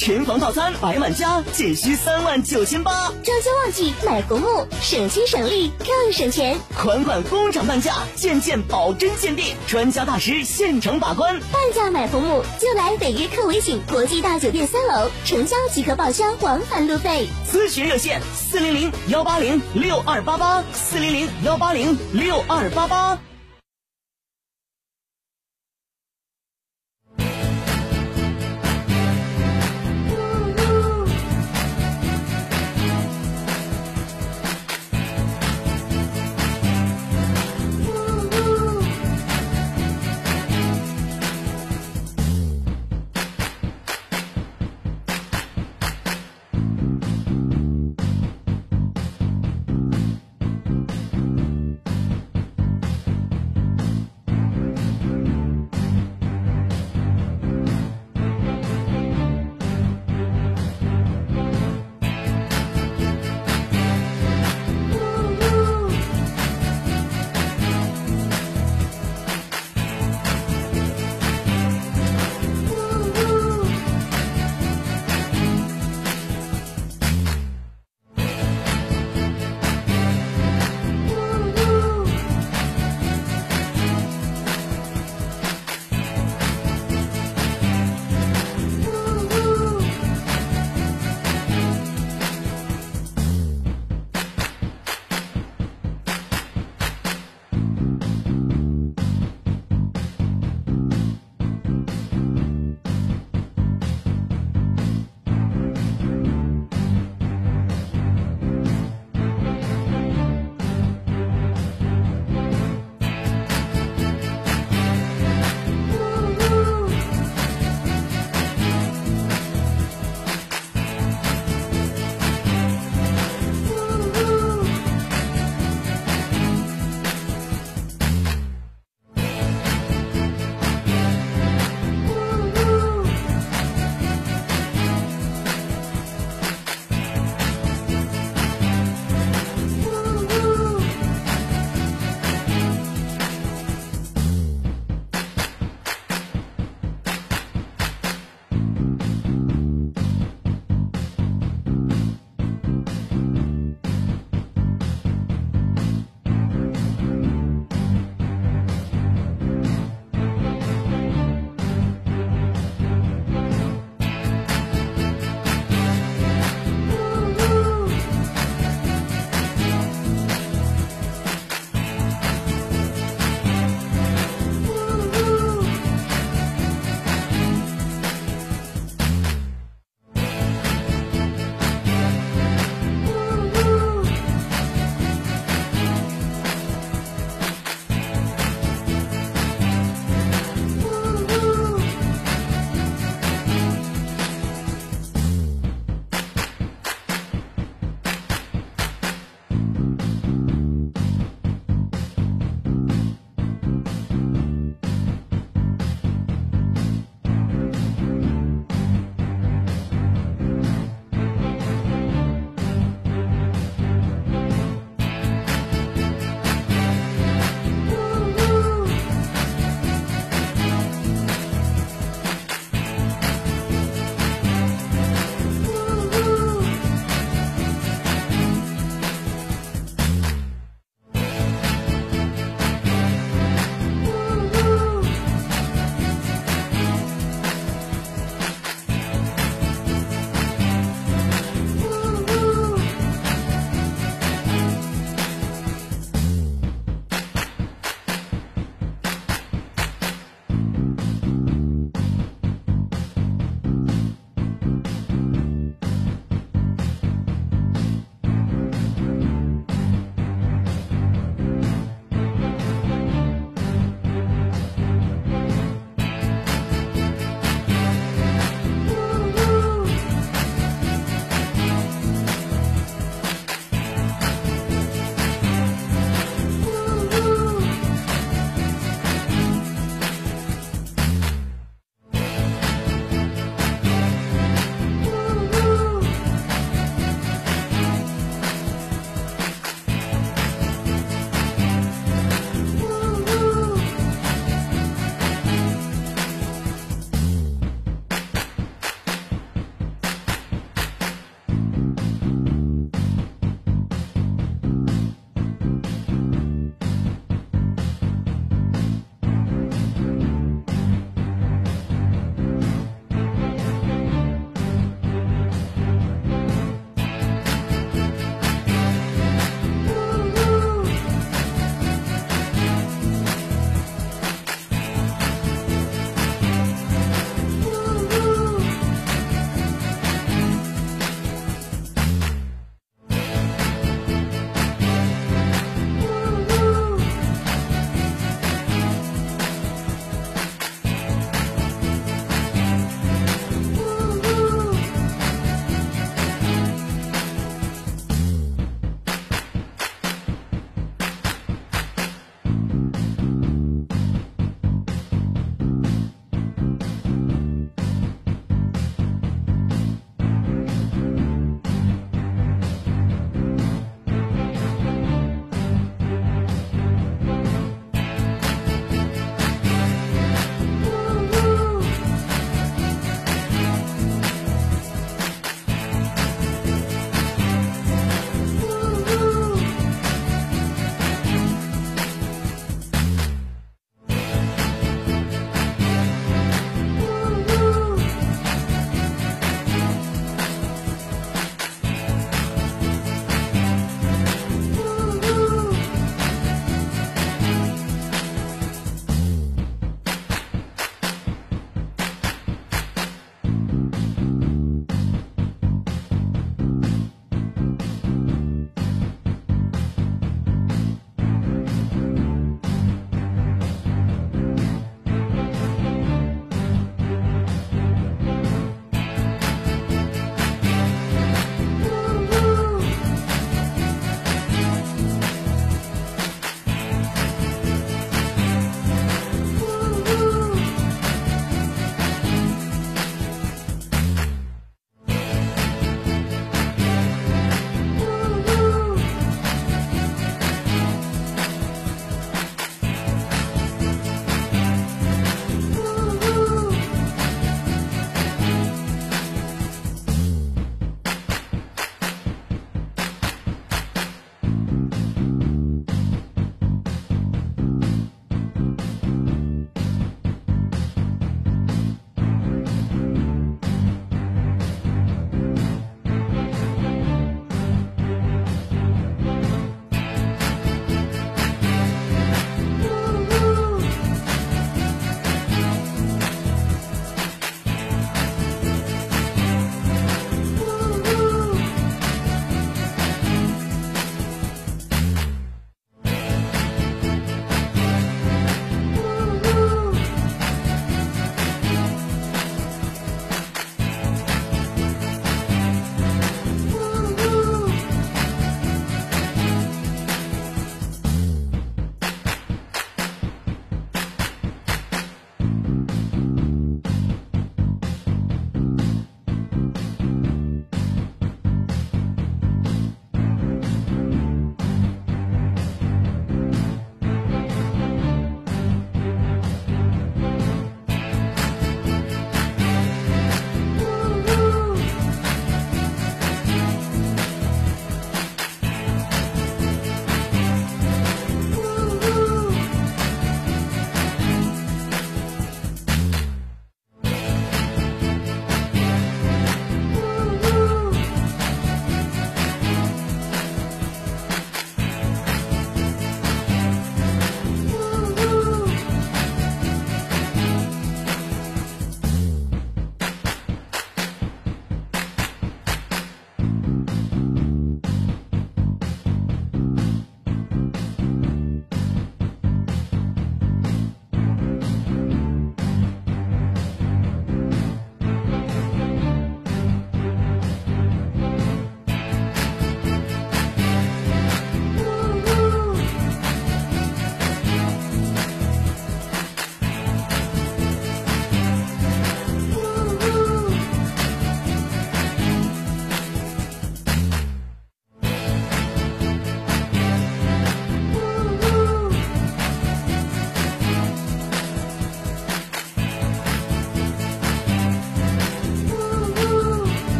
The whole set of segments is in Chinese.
全房套餐百满加仅需三万九千八。装修旺季买红木，省心省力更省钱。款款工厂半价，件件保真鉴定，专家大师现场把关。半价买红木就来北约克维景国际大酒店三楼，成交即可报销往返路费。咨询热线：四零零幺八零六二八八，四零零幺八零六二八八。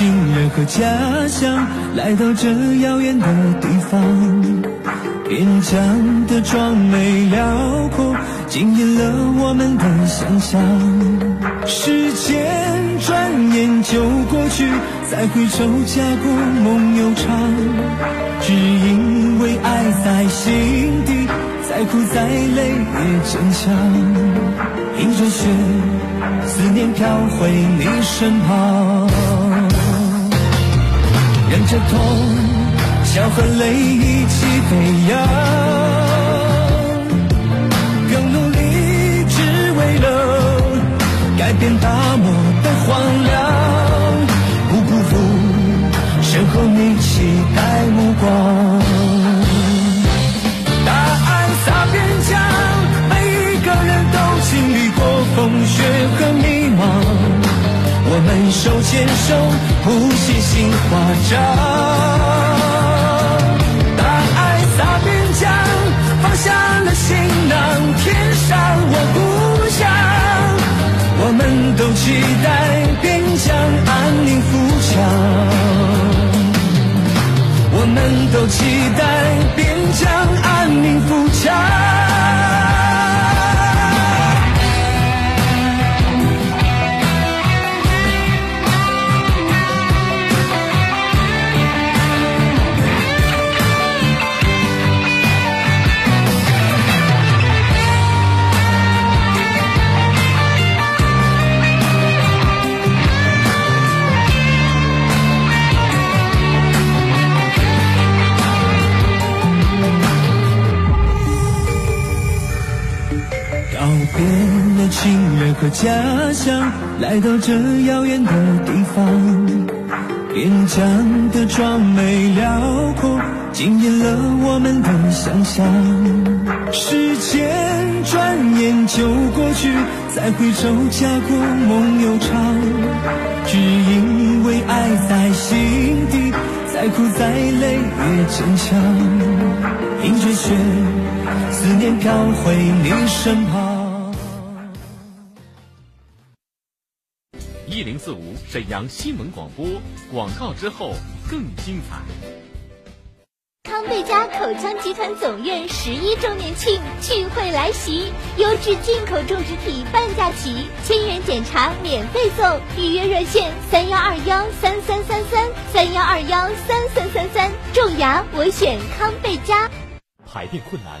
亲人和家乡，来到这遥远的地方。边疆的壮美辽阔，惊艳了我们的想象。时间转眼就过去，再回首家国梦悠长。只因为爱在心底，再苦再累也坚强。迎着雪，思念飘回你身旁，忍着痛。笑和泪一起飞扬，更努力只为了改变大漠的荒凉，不辜负身后你期待目光。手牵手，谱写新华章。大爱洒边疆，放下了行囊，天上我故乡。我们都期待边疆安宁富强。我们都期待边疆安宁富强。到这遥远的地方，边疆的壮美辽阔，惊艳了我们的想象。时间转眼就过去，再回首家国梦悠长。只因为爱在心底，再苦再累也坚强。迎着雪，思念飘回你身旁。一零四五沈阳新闻广播广告之后更精彩。康贝佳口腔集团总院十一周年庆聚会来袭，优质进口种植体半价起，千元检查免费送，预约热线三幺二幺三三三三三幺二幺三三三三，种牙我选康贝佳。排便困难。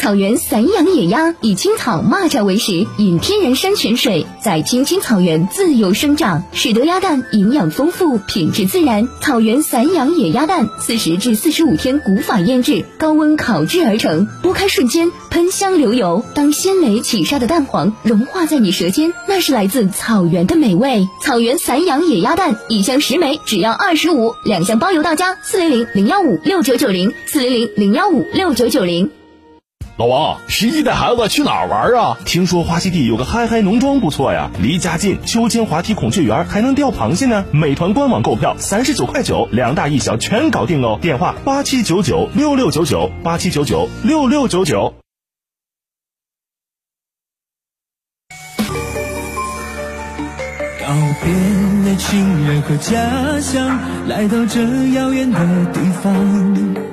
草原散养野鸭，以青草、蚂蚱为食，饮天然山泉水。在青青草原自由生长，使得鸭蛋营养丰富、品质自然。草原散养野鸭蛋，四十至四十五天古法腌制，高温烤制而成，剥开瞬间喷香流油。当鲜蕾起沙的蛋黄融化在你舌尖，那是来自草原的美味。草原散养野鸭蛋，一箱十枚只要二十五，两箱包邮到家。四零零零幺五六九九零，四零零零幺五六九九零。老王，十一带孩子去哪儿玩啊？听说花溪地有个嗨嗨农庄不错呀，离家近，秋千、滑梯、孔雀园，还能钓螃蟹呢。美团官网购票三十九块九，两大一小全搞定哦。电话八七九九六六九九八七九九六六九九。告别了亲人和家乡，来到这遥远的地方。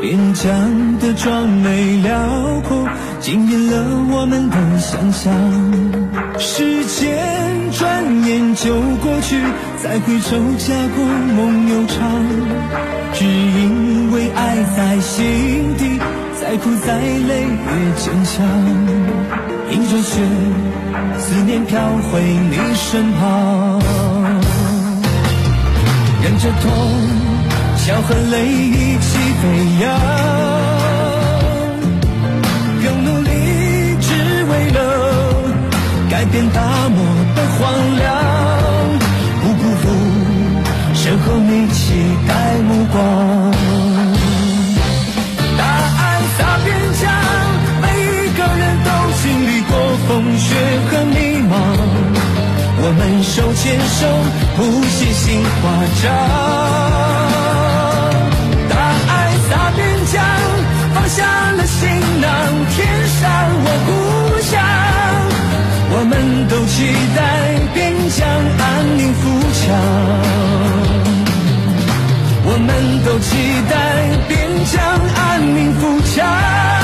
边疆的壮美辽阔，惊艳了我们的想象。时间转眼就过去，再回首家国梦悠长。只因为爱在心底，再苦再累也坚强。迎着雪，思念飘回你身旁，忍着痛。笑和泪一起飞扬，用努力只为了改变大漠的荒凉，不辜负身后你期待目光。大爱洒边疆，每一个人都经历过风雪和迷茫，我们手牵手，谱写新华章。大边疆，放下了行囊，天上我故乡。我们都期待边疆安宁富强。我们都期待边疆安宁富强。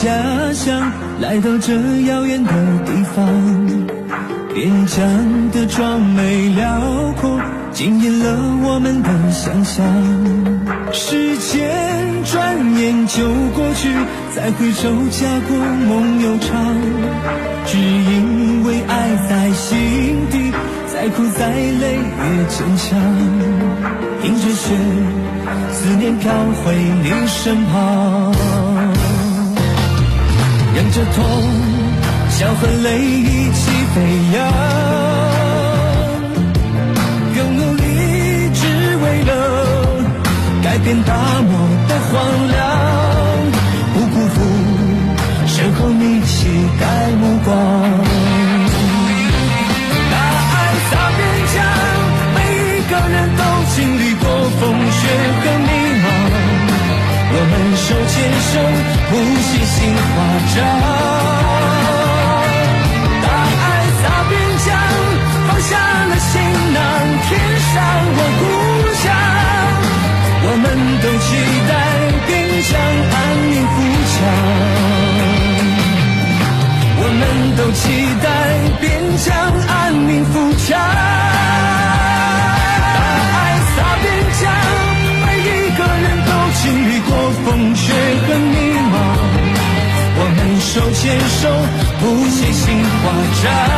家乡来到这遥远的地方，边疆的壮美辽阔惊艳了我们的想象。时间转眼就过去，再回首家国梦悠长。只因为爱在心底，再苦再累也坚强。迎着雪，思念飘回你身旁。忍着痛，笑和泪一起飞扬，更努力只为了改变大漠的荒凉，不辜负身后你期待目光。们手牵手，谱写新华章。大爱洒边疆，放下了行囊，天上我故乡。华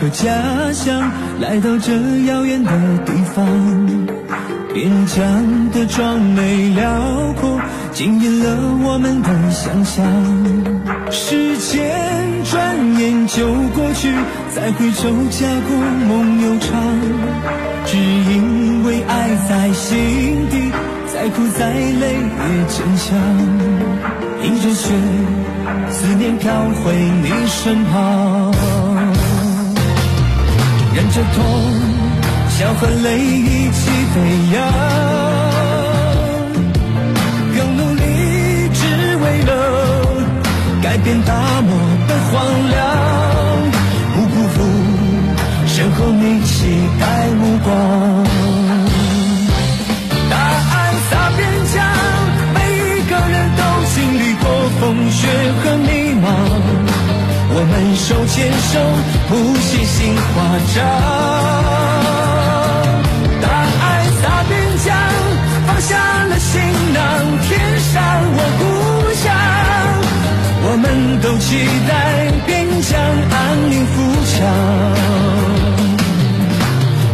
和家乡，来到这遥远的地方。边疆的壮美辽阔，惊艳了我们的想象。时间转眼就过去，再回首家国梦悠长。只因为爱在心底，再苦再累也坚强。迎着雪，思念飘回你身旁，忍着痛。笑和泪一起飞扬，更努力只为了改变大漠的荒凉，不辜负身后你期待目光。大爱洒边疆，每一个人都经历过风雪和，我们手牵手谱写新华章。大爱洒边疆，放下了行囊，天上我故乡。我们都期待边疆安宁富强。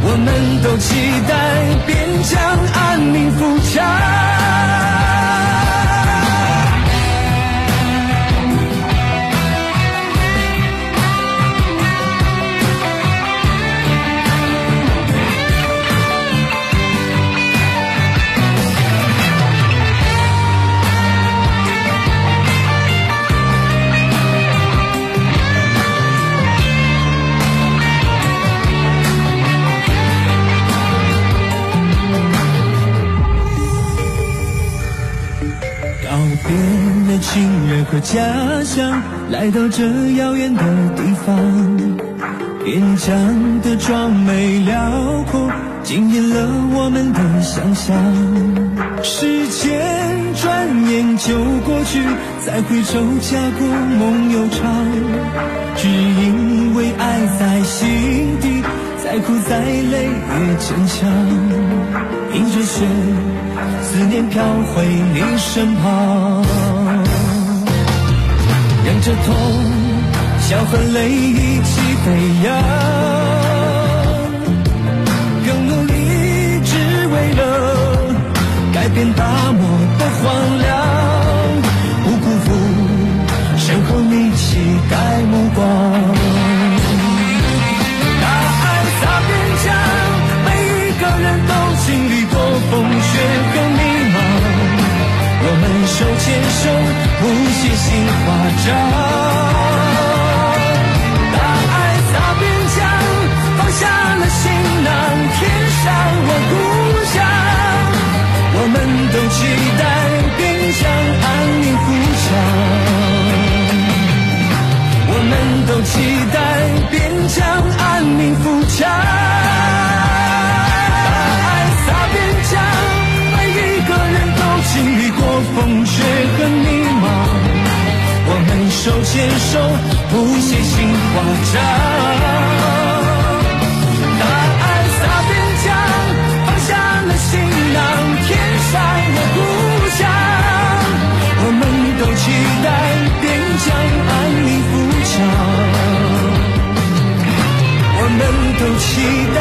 我们都期待边疆安宁富强。人和家乡，来到这遥远的地方，边疆的壮美辽阔，惊艳了我们的想象。时间转眼就过去，再回首家国梦悠长。只因为爱在心底，再苦再累也坚强。迎着雪，思念飘回你身旁。忍着痛，笑和泪一起飞扬，更努力只为了改变大漠的荒凉，不辜负身后你期待目光。手牵手。谱写新华章，大爱洒边疆，放下了行囊，天上我故乡。我们都期待边疆安宁富强，我们都期待边疆安宁富强。手牵手谱写新华章。大爱洒边疆，放下了行囊，天上的故乡。我们都期待边疆安宁富强，我们都期待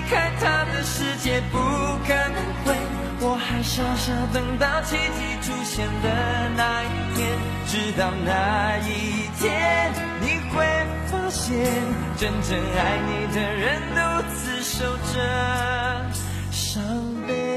离开他的世界不可能会，我还傻傻等到奇迹出现的那一天，直到那一天你会发现，真正爱你的人独自守着伤悲。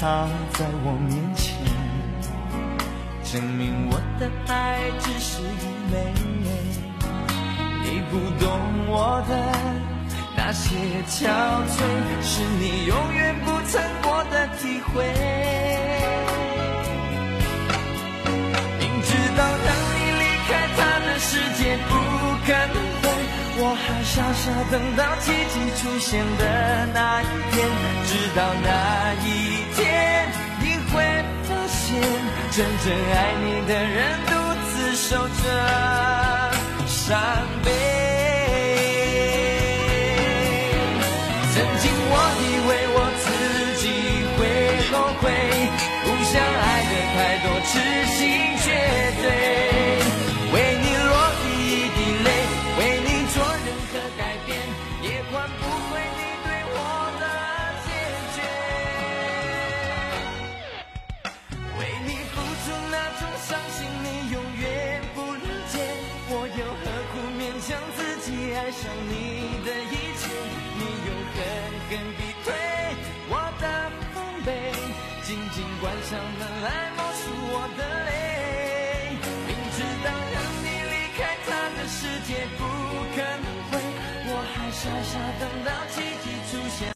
他在我面前，证明我的爱只是愚昧。你不懂我的那些憔悴，是你永远不曾过的体会。明知道让你离开他的世界不可能会，我还傻傻等到奇迹出现的那一天，直到那一天，真正爱你的人独自守着伤悲。傻傻等到奇迹。